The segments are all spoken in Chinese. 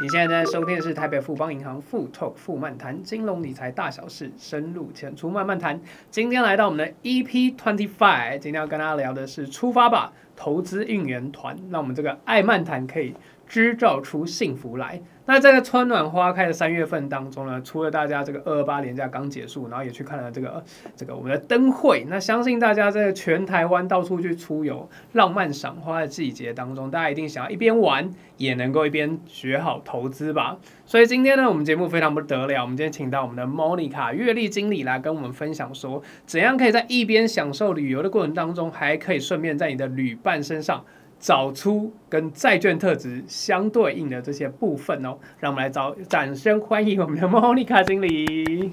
你现在在收听的是台北富邦银行富 Talk 富漫谈金融理财大小事，深入浅出慢慢谈。今天来到我们的 EP Twenty Five，今天要跟大家聊的是出发吧，投资应援团，让我们这个爱漫谈可以织造出幸福来。那在这春暖花开的三月份当中呢，除了大家这个二八年假刚结束，然后也去看了这个这个我们的灯会。那相信大家在全台湾到处去出游、浪漫赏花的季节当中，大家一定想要一边玩，也能够一边学好投资吧。所以今天呢，我们节目非常不得了，我们今天请到我们的 Monica 月历经理来跟我们分享说，怎样可以在一边享受旅游的过程当中，还可以顺便在你的旅伴身上。找出跟债券特质相对应的这些部分哦，让我们来找掌声欢迎我们的 Monica 经理。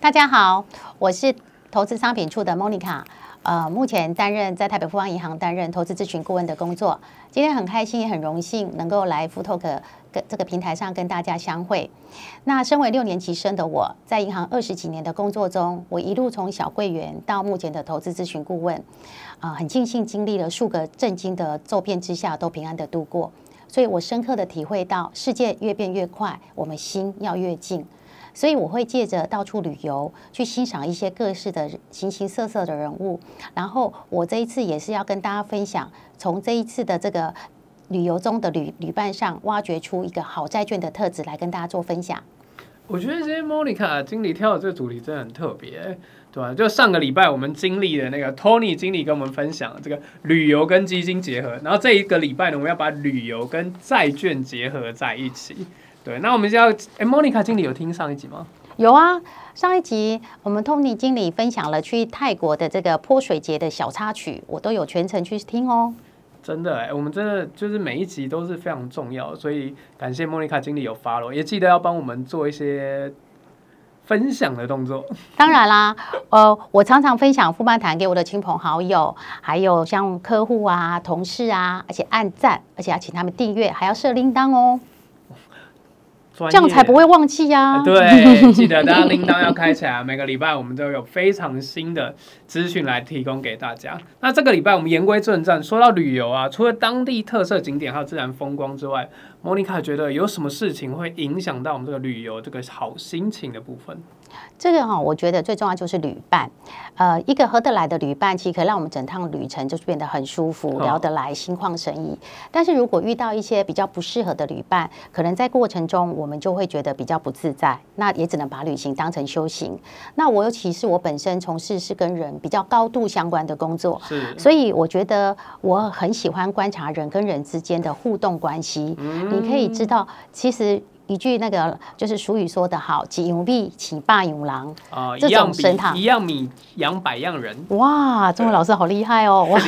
大家好，我是投资商品处的 Monica，呃，目前担任在台北富邦银行担任投资咨询顾问的工作。今天很开心也很荣幸能够来富 talk 这个平台上跟大家相会。那身为六年级生的我，在银行二十几年的工作中，我一路从小柜员到目前的投资咨询顾问，啊、很庆幸经历了数个震惊的骤变之下，都平安的度过。所以我深刻的体会到，世界越变越快，我们心要越静。所以我会借着到处旅游，去欣赏一些各式的形形色色的人物。然后我这一次也是要跟大家分享，从这一次的这个。旅游中的旅旅伴上挖掘出一个好债券的特质来跟大家做分享。我觉得今天 Monica 经理挑的这个主题真的很特别，对吧？就上个礼拜我们经历的那个 Tony 经理跟我们分享这个旅游跟基金结合，然后这一个礼拜呢，我们要把旅游跟债券结合在一起。对，那我们就要，哎，Monica 经理有听上一集吗？有啊，上一集我们 Tony 经理分享了去泰国的这个泼水节的小插曲，我都有全程去听哦。真的哎，我们真的就是每一集都是非常重要，所以感谢莫妮卡经理有 follow，也记得要帮我们做一些分享的动作。当然啦，呃，我常常分享富曼谈给我的亲朋好友，还有像客户啊、同事啊，而且按赞，而且要请他们订阅，还要设铃铛哦。这样才不会忘记呀、啊！对，记得大家铃铛要开起来。每个礼拜我们都有非常新的资讯来提供给大家。那这个礼拜我们言归正传，说到旅游啊，除了当地特色景点还有自然风光之外，莫妮卡觉得有什么事情会影响到我们这个旅游这个好心情的部分？这个哈，我觉得最重要就是旅伴。呃，一个合得来的旅伴，其实可以让我们整趟旅程就是变得很舒服，聊得来，心旷神怡。但是如果遇到一些比较不适合的旅伴，可能在过程中我们就会觉得比较不自在。那也只能把旅行当成修行。那我尤其是我本身从事是跟人比较高度相关的工作，所以我觉得我很喜欢观察人跟人之间的互动关系。嗯，你可以知道，其实。一句那个就是俗语说的好，几样米养百样人啊，这种神堂一样米养百样人。哇，中文老师好厉害哦！哇，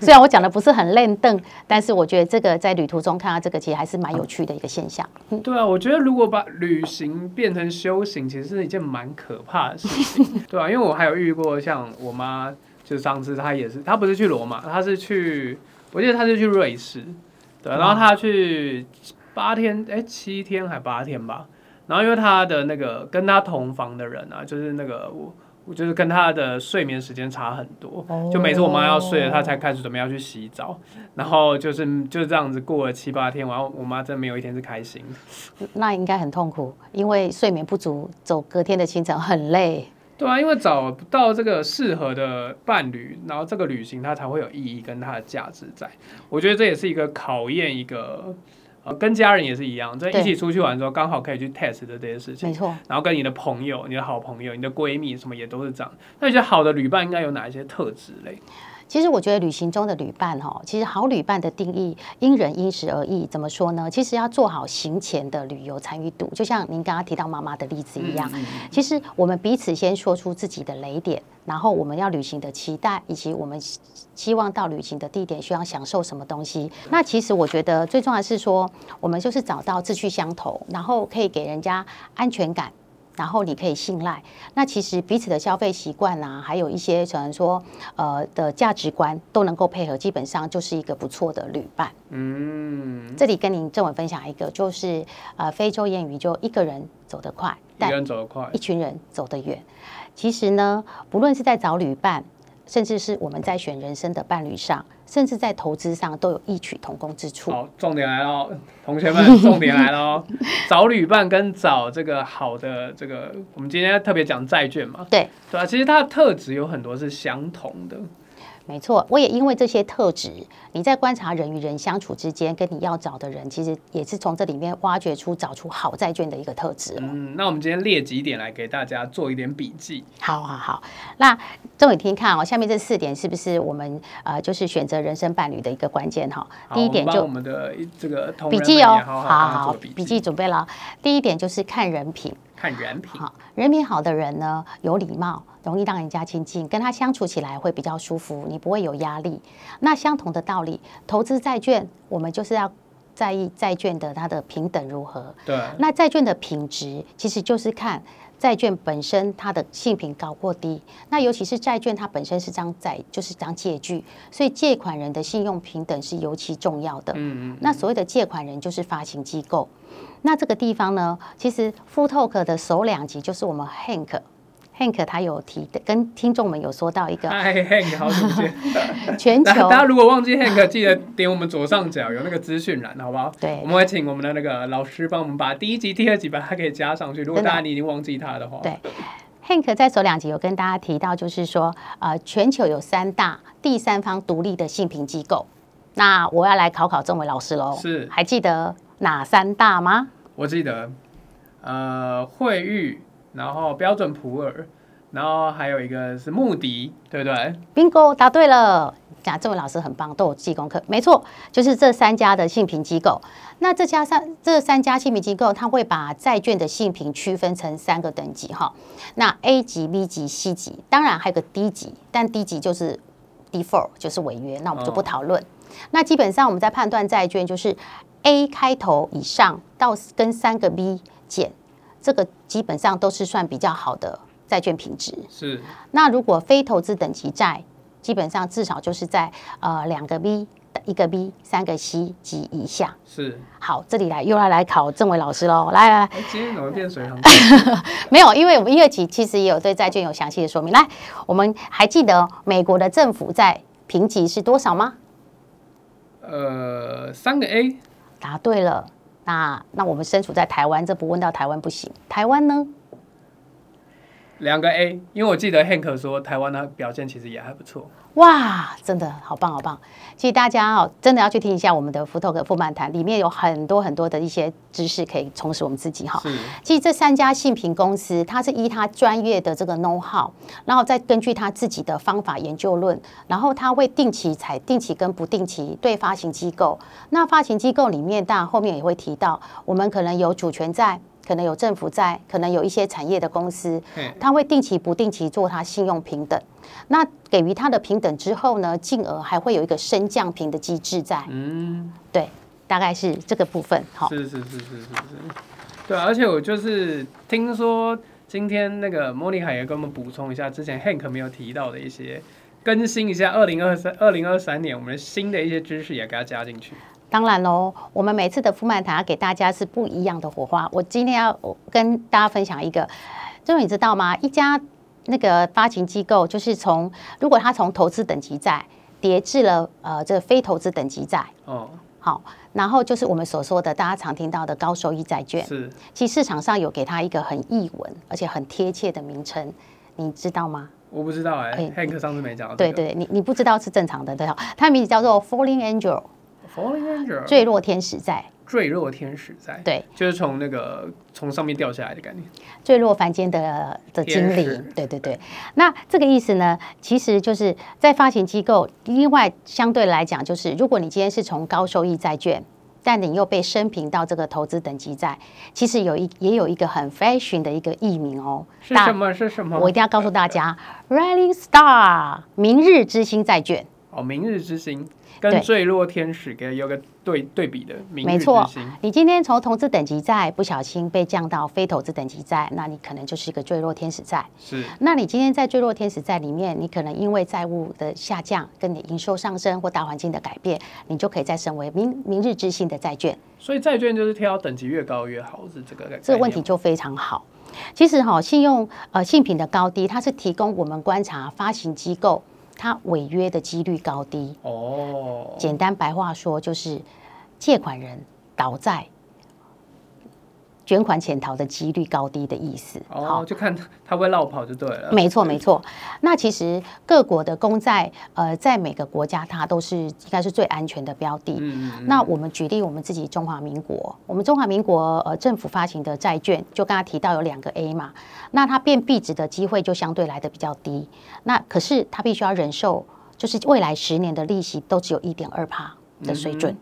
虽然我讲的不是很练邓，但是我觉得这个在旅途中看到这个，其实还是蛮有趣的一个现象。对啊，我觉得如果把旅行变成修行，其实是一件蛮可怕的事情。对啊，因为我还有遇过像我妈，就上次她也是，她不是去罗马，她是去，我记得她是去瑞士，对，然后她去。八天，哎，七天还八天吧。然后因为他的那个跟他同房的人啊，就是那个我，我就是跟他的睡眠时间差很多。就每次我妈要睡了，他才开始准备要去洗澡。然后就是就这样子过了七八天，然后我妈真没有一天是开心。那应该很痛苦，因为睡眠不足，走隔天的清晨很累。对啊，因为找不到这个适合的伴侣，然后这个旅行它才会有意义跟它的价值在。我觉得这也是一个考验一个。跟家人也是一样，在一起出去玩的时候，刚好可以去 test 的这些事情。没错。然后跟你的朋友、你的好朋友、你的闺蜜什么也都是这样。那你觉得好的旅伴应该有哪一些特质嘞？其实我觉得旅行中的旅伴哈，其实好旅伴的定义因人因时而异。怎么说呢？其实要做好行前的旅游参与度，就像您刚刚提到妈妈的例子一样。其实我们彼此先说出自己的雷点，然后我们要旅行的期待，以及我们希望到旅行的地点需要享受什么东西。那其实我觉得最重要的是说，我们就是找到志趣相投，然后可以给人家安全感。然后你可以信赖，那其实彼此的消费习惯啊，还有一些可能说呃的价值观都能够配合，基本上就是一个不错的旅伴。嗯，这里跟您正文分享一个，就是呃非洲谚语，就一个人走得快，一个人走得快，一群人走得远。其实呢，不论是在找旅伴，甚至是我们在选人生的伴侣上，甚至在投资上都有异曲同工之处。好，重点来了，同学们，重点来了，找旅伴跟找这个好的这个，我们今天特别讲债券嘛，对，对啊，其实它的特质有很多是相同的。没错，我也因为这些特质，你在观察人与人相处之间，跟你要找的人，其实也是从这里面挖掘出找出好债券的一个特质。嗯，那我们今天列几点来给大家做一点笔记。好好好，那众位听看哦，下面这四点是不是我们呃就是选择人生伴侣的一个关键哈？第一点就我们的这个笔记哦，好好好，笔记准备了。第一点就是看人品。看人品，好，人品好的人呢，有礼貌，容易让人家亲近，跟他相处起来会比较舒服，你不会有压力。那相同的道理，投资债券，我们就是要在意债券的它的平等如何。对。那债券的品质，其实就是看债券本身它的信评高或低。那尤其是债券，它本身是张债，就是张借据，所以借款人的信用平等是尤其重要的。嗯嗯。那所谓的借款人就是发行机构。那这个地方呢，其实 Full Talk 的首两级就是我们 Hank Hank，Hank 他有提跟听众们有说到一个，嗨 Hank 好久不见，全球大家如果忘记 Hank，记得点我们左上角有那个资讯栏，好不好？对，我们会请我们的那个老师帮我们把第一集、第二集把它给加上去。如果大家你已经忘记他的话，对，Hank 在首两集有跟大家提到，就是说呃，全球有三大第三方独立的信评机构。那我要来考考众位老师喽，是还记得哪三大吗？我记得，呃，惠誉，然后标准普尔，然后还有一个是穆迪，对不对？Bingo，答对了。讲这位老师很棒，都有记功课。没错，就是这三家的信评机构。那这家三这三家信评机构，它会把债券的信评区分成三个等级哈。那 A 级、B 级、C 级，当然还有个 D 级，但 D 级就是 default，就是违约。那我们就不讨论。哦、那基本上我们在判断债券就是。A 开头以上到跟三个 B 减，这个基本上都是算比较好的债券品质。是。那如果非投资等级债，基本上至少就是在呃两个 B、一个 B、三个 C 级以下。是。好，这里来又要来考政委老师喽，来来来。今天怎么变水 没有，因为我们一二期其实也有对债券有详细的说明。来，我们还记得美国的政府债评级是多少吗？呃，三个 A。答对了，那那我们身处在台湾，这不问到台湾不行。台湾呢？两个 A，因为我记得 Hank 说台湾的表现其实也还不错。哇，真的好棒好棒！其实大家哦，真的要去听一下我们的 Full Talk 富曼谈，里面有很多很多的一些知识可以充实我们自己哈。其实这三家信评公司，它是依它专业的这个 know how，然后再根据它自己的方法研究论，然后它会定期采定期跟不定期对发行机构。那发行机构里面，当然后面也会提到，我们可能有主权债。可能有政府在，可能有一些产业的公司，他会定期不定期做他信用平等。那给予他的平等之后呢，进而还会有一个升降平的机制在。嗯，对，大概是这个部分。好，是是是是是是，对，而且我就是听说今天那个莫妮卡也跟我们补充一下，之前 Hank 没有提到的一些，更新一下二零二三二零二三年我们的新的一些知识也给他加进去。当然喽，我们每次的富漫谈要给大家是不一样的火花。我今天要跟大家分享一个，就是你知道吗？一家那个发行机构，就是从如果他从投资等级债跌至了呃这个非投资等级债，哦，好，然后就是我们所说的大家常听到的高收益债券。是，其实市场上有给他一个很译文而且很贴切的名称，你知道吗？我不知道哎、欸，汉克上次没讲。对对，你你不知道是正常的，对，它的名字叫做 Falling Angel。坠落天使在，坠落天使在，对，就是从那个从上面掉下来的概念，坠落凡间的的经理，对对对。那这个意思呢，其实就是在发行机构，另外相对来讲，就是如果你今天是从高收益债券，但你又被升评到这个投资等级债，其实有一也有一个很 fashion 的一个译名哦，是什么？是什么？我一定要告诉大家，Rising Star 明日之星债券，哦，明日之星。跟坠落天使给有个对对比的，没错。你今天从投资等级债不小心被降到非投资等级债，那你可能就是一个坠落天使债。是。那你今天在坠落天使债里面，你可能因为债务的下降，跟你营收上升或大环境的改变，你就可以再升为明明日之星的债券。所以债券就是挑等级越高越好，是这个。这个问题就非常好。其实哈，信用呃信品的高低，它是提供我们观察发行机构。它违约的几率高低。哦，简单白话说就是借款人倒债。卷款潜逃的几率高低的意思，哦，就看他会落跑就对了。没错，没错。那其实各国的公债，呃，在每个国家它都是应该是最安全的标的。嗯嗯。那我们举例，我们自己中华民国，我们中华民国呃政府发行的债券，就刚刚提到有两个 A 嘛，那它变币值的机会就相对来的比较低。那可是它必须要忍受，就是未来十年的利息都只有一点二帕的水准。嗯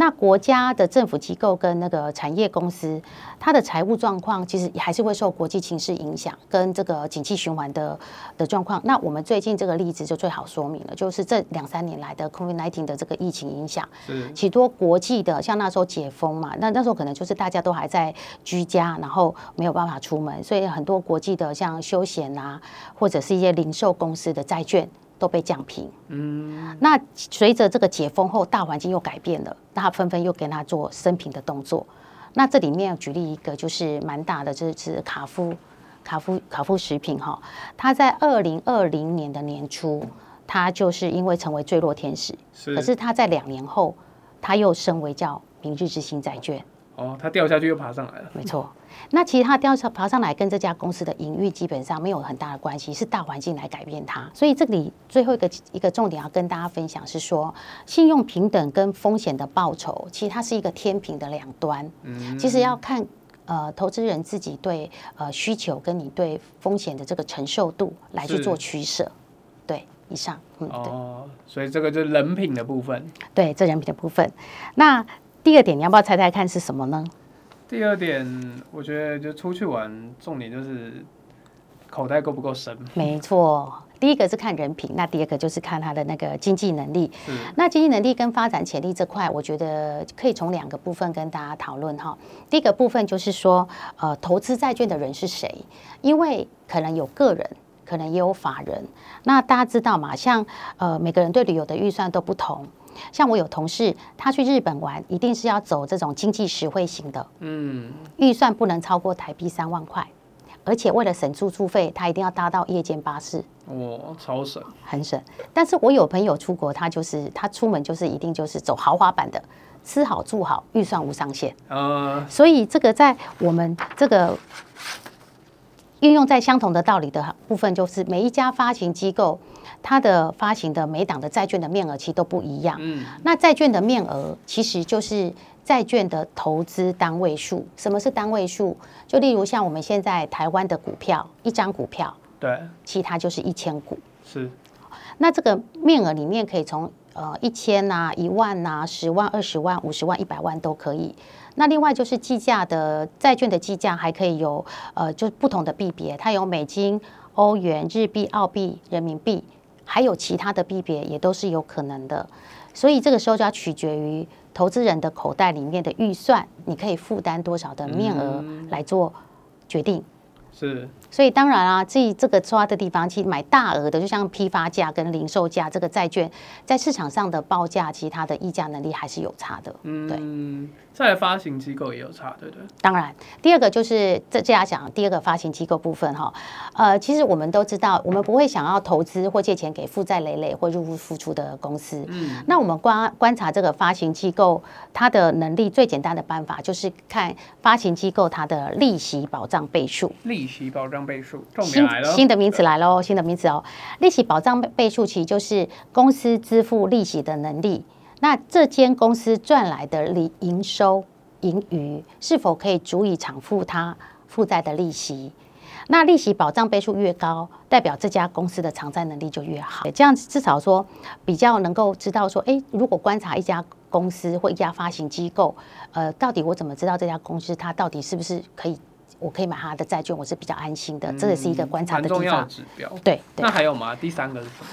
那国家的政府机构跟那个产业公司，它的财务状况其实还是会受国际情势影响，跟这个景气循环的的状况。那我们最近这个例子就最好说明了，就是这两三年来的 COVID-19 的这个疫情影响，许多国际的像那时候解封嘛，那那时候可能就是大家都还在居家，然后没有办法出门，所以很多国际的像休闲啊，或者是一些零售公司的债券。都被降平，嗯，那随着这个解封后，大环境又改变了，那纷纷又跟他做升平的动作。那这里面举例一个，就是蛮大的，就是卡夫卡夫卡夫食品哈，他在二零二零年的年初，他就是因为成为坠落天使，是，可是他在两年后，他又升为叫明日之星债券。哦，它掉下去又爬上来了。没错，那其实它掉下爬上来跟这家公司的营运基本上没有很大的关系，是大环境来改变它。所以这里最后一个一个重点要跟大家分享是说，信用平等跟风险的报酬，其实它是一个天平的两端。嗯，其实要看呃投资人自己对呃需求跟你对风险的这个承受度来去做取舍。对，以上。嗯，哦，所以这个就是人品的部分。对，这人品的部分。那第二点，你要不要猜猜看是什么呢？第二点，我觉得就出去玩，重点就是口袋够不够深。没错，第一个是看人品，那第二个就是看他的那个经济能力。那经济能力跟发展潜力这块，我觉得可以从两个部分跟大家讨论哈。第一个部分就是说，呃，投资债券的人是谁？因为可能有个人，可能也有法人。那大家知道嘛？像呃，每个人对旅游的预算都不同。像我有同事，他去日本玩，一定是要走这种经济实惠型的，嗯，预算不能超过台币三万块，而且为了省住宿费，他一定要搭到夜间巴士，哇，超省，很省。但是我有朋友出国，他就是他出门就是一定就是走豪华版的，吃好住好，预算无上限，呃，所以这个在我们这个运用在相同的道理的部分，就是每一家发行机构。它的发行的每档的债券的面额其实都不一样。嗯，那债券的面额其实就是债券的投资单位数。什么是单位数？就例如像我们现在台湾的股票，一张股票，对，其他就是一千股。是。那这个面额里面可以从呃一千呐、一万呐、十万、二十万、五十万、一百万都可以。那另外就是计价的债券的计价还可以有呃就不同的币别，它有美金、欧元、日币、澳币、人民币。还有其他的币别也都是有可能的，所以这个时候就要取决于投资人的口袋里面的预算，你可以负担多少的面额来做决定。是。所以当然啊，这这个抓的地方，其实买大额的，就像批发价跟零售价，这个债券在市场上的报价，其实它的溢价能力还是有差的。嗯，对。再来发行机构也有差，对不对？当然，第二个就是这这样讲，第二个发行机构部分哈，呃，其实我们都知道，我们不会想要投资或借钱给负债累累或入不敷出的公司。嗯，那我们观观察这个发行机构它的能力，最简单的办法就是看发行机构它的利息保障倍数。利息保障倍数，重点来了，新新的名词来喽，新的名词哦，利息保障倍数其实就是公司支付利息的能力。那这间公司赚来的利营收盈余是否可以足以偿付它负债的利息？那利息保障倍数越高，代表这家公司的偿债能力就越好。这样至少说比较能够知道说，诶，如果观察一家公司或一家发行机构，呃，到底我怎么知道这家公司它到底是不是可以，我可以买它的债券，我是比较安心的。这也是一个观察的地方。指标。对。对。那还有吗？第三个是什么？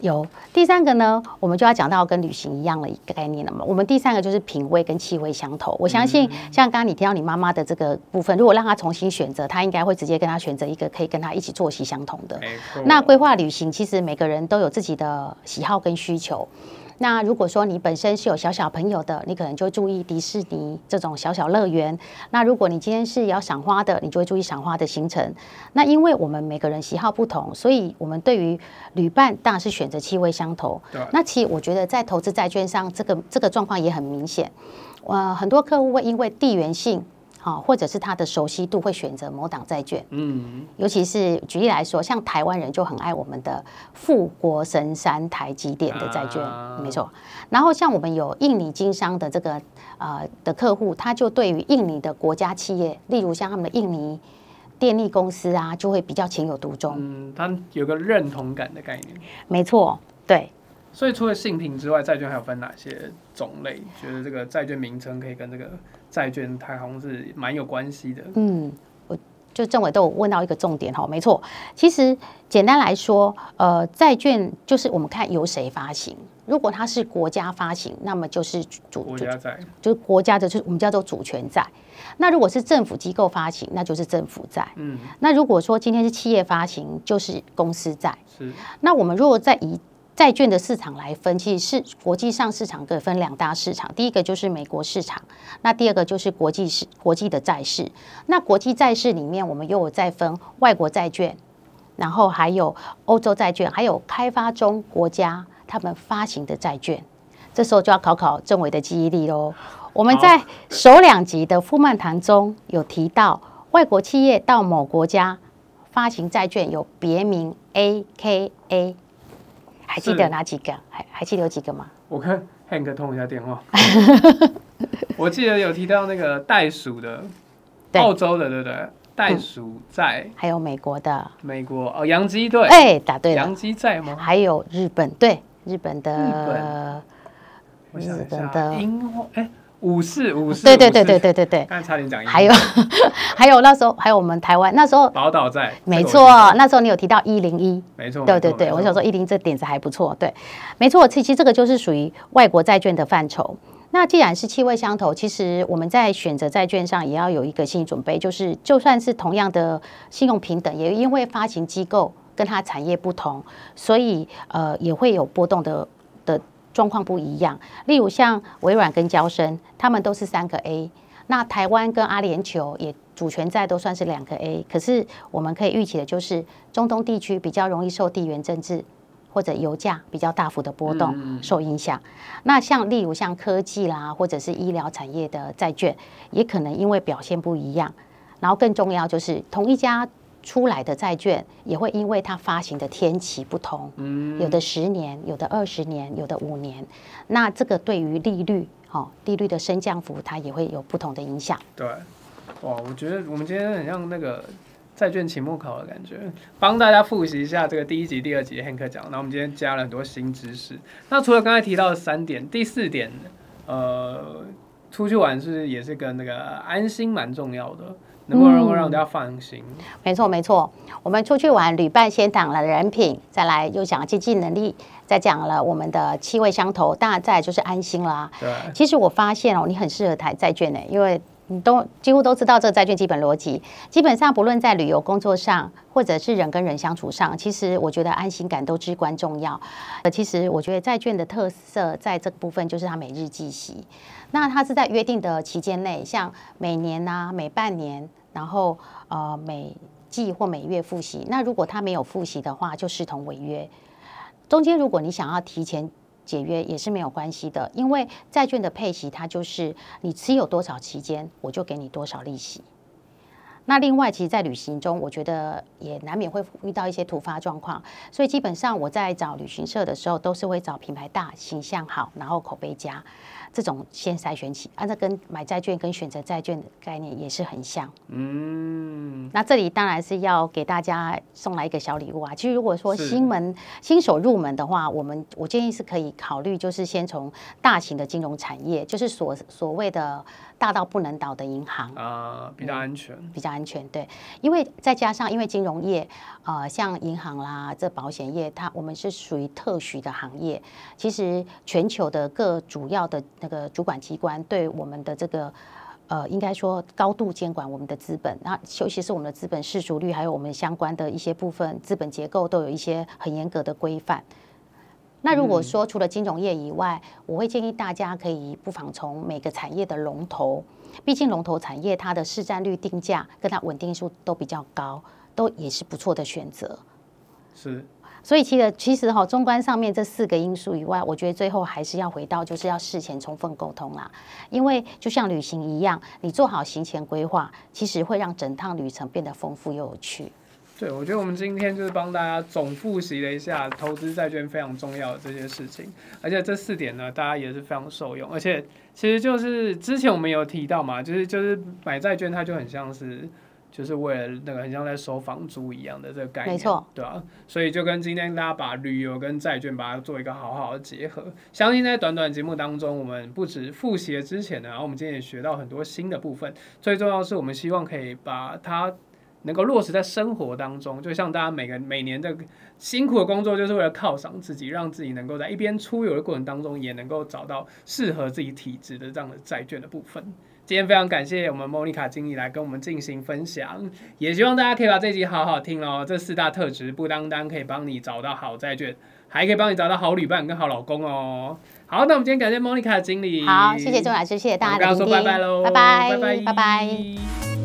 有第三个呢，我们就要讲到跟旅行一样的一个概念了嘛。我们第三个就是品味跟气味相投。我相信，像刚刚你提到你妈妈的这个部分，如果让她重新选择，她应该会直接跟她选择一个可以跟她一起作息相同的。那规划旅行，其实每个人都有自己的喜好跟需求。那如果说你本身是有小小朋友的，你可能就注意迪士尼这种小小乐园。那如果你今天是要赏花的，你就会注意赏花的行程。那因为我们每个人喜好不同，所以我们对于旅伴当然是选择气味相投。对那其实我觉得在投资债券上，这个这个状况也很明显。呃，很多客户会因为地缘性。好，或者是他的熟悉度会选择某档债券，嗯，尤其是举例来说，像台湾人就很爱我们的富国神山台积电的债券，啊、没错。然后像我们有印尼经商的这个呃的客户，他就对于印尼的国家企业，例如像他们的印尼电力公司啊，就会比较情有独钟，嗯，他有个认同感的概念，没错，对。所以除了信评之外，债券还有分哪些种类？觉得这个债券名称可以跟这个债券它好像是蛮有关系的。嗯，我就政委都有问到一个重点哈，没错。其实简单来说，呃，债券就是我们看由谁发行。如果它是国家发行，那么就是主国家债，就是国家的，就是我们叫做主权债。那如果是政府机构发行，那就是政府债。嗯。那如果说今天是企业发行，就是公司债。是。那我们如果在以债券的市场来分，其实是国际上市场可以分两大市场，第一个就是美国市场，那第二个就是国际市国际的债市。那国际债市里面，我们又有再分外国债券，然后还有欧洲债券，还有开发中国家他们发行的债券。这时候就要考考政委的记忆力喽。我们在首两集的富漫谈中有提到，外国企业到某国家发行债券有别名 AKA。还记得哪几个？还还记得有几个吗？我看 Hank 通一下电话。我记得有提到那个袋鼠的，澳洲的对不对？袋鼠在，还有美国的。美国哦，洋基队。哎，答对了。洋基在吗？还有日本对，日本的。日本。日本的。樱花哎。五四五四，对对对对对对对，刚才差点讲。还有 还有那时候还有我们台湾那时候宝岛在，没错，那时候你有提到一零一，没错，对对对，我想说一零这点子还不错，对，没错，其实这个就是属于外国债券的范畴。那既然是气味相投，其实我们在选择债券上也要有一个心理准备，就是就算是同样的信用平等，也因为发行机构跟它产业不同，所以呃也会有波动的的。状况不一样，例如像微软跟交生，他们都是三个 A。那台湾跟阿联酋也主权债都算是两个 A。可是我们可以预期的就是，中东地区比较容易受地缘政治或者油价比较大幅的波动受影响。那像例如像科技啦，或者是医疗产业的债券，也可能因为表现不一样。然后更重要就是同一家。出来的债券也会因为它发行的天期不同，嗯，有的十年，有的二十年，有的五年，那这个对于利率，哦，利率的升降幅，它也会有不同的影响。对，哇，我觉得我们今天很像那个债券期末考的感觉，帮大家复习一下这个第一集、第二集 Hank 讲，然后我们今天加了很多新知识。那除了刚才提到的三点，第四点，呃，出去玩是也是跟那个安心蛮重要的？能不能够让大家放心？嗯、没错，没错。我们出去玩，旅伴先讲了人品，再来又讲了经济能力，再讲了我们的气味相投，当然再来就是安心啦。对。其实我发现哦，你很适合台债券呢，因为你都几乎都知道这个债券基本逻辑。基本上不论在旅游、工作上，或者是人跟人相处上，其实我觉得安心感都至关重要。呃，其实我觉得债券的特色在这部分就是它每日计息。那它是在约定的期间内，像每年呐、啊、每半年。然后呃每季或每月付息，那如果它没有付息的话，就视同违约。中间如果你想要提前解约也是没有关系的，因为债券的配息它就是你持有多少期间，我就给你多少利息。那另外，其实，在旅行中，我觉得也难免会遇到一些突发状况，所以基本上我在找旅行社的时候，都是会找品牌大、形象好，然后口碑佳。这种先筛选起，按、啊、照跟买债券跟选择债券的概念也是很像。嗯，那这里当然是要给大家送来一个小礼物啊。其实如果说新门新手入门的话，我们我建议是可以考虑，就是先从大型的金融产业，就是所所谓的。大到不能倒的银行啊，比较安全，嗯，比较安全，对，因为再加上因为金融业，呃，像银行啦，这保险业，它我们是属于特许的行业。其实全球的各主要的那个主管机关对我们的这个，呃，应该说高度监管我们的资本，那尤其是我们的资本市足率，还有我们相关的一些部分资本结构，都有一些很严格的规范。那如果说除了金融业以外，我会建议大家可以不妨从每个产业的龙头，毕竟龙头产业它的市占率定价跟它稳定数都比较高，都也是不错的选择。是。所以其实其实哈，中观上面这四个因素以外，我觉得最后还是要回到就是要事前充分沟通啦。因为就像旅行一样，你做好行前规划，其实会让整趟旅程变得丰富又有趣。对，我觉得我们今天就是帮大家总复习了一下投资债券非常重要的这些事情，而且这四点呢，大家也是非常受用。而且其实就是之前我们有提到嘛，就是就是买债券它就很像是。就是为了那个很像在收房租一样的这个概念，没错，对啊，所以就跟今天大家把旅游跟债券把它做一个好好的结合。相信在短短节目当中，我们不止复习了之前呢，然后我们今天也学到很多新的部分。最重要的是，我们希望可以把它能够落实在生活当中。就像大家每个每年的辛苦的工作，就是为了犒赏自己，让自己能够在一边出游的过程当中，也能够找到适合自己体质的这样的债券的部分。今天非常感谢我们莫妮卡经理来跟我们进行分享，也希望大家可以把这集好好听哦。这四大特质不单单可以帮你找到好债券，还可以帮你找到好旅伴跟好老公哦。好，那我们今天感谢莫妮卡经理。好，谢谢周老师，谢谢大家的聆听。拜拜喽，拜拜，拜拜，拜拜。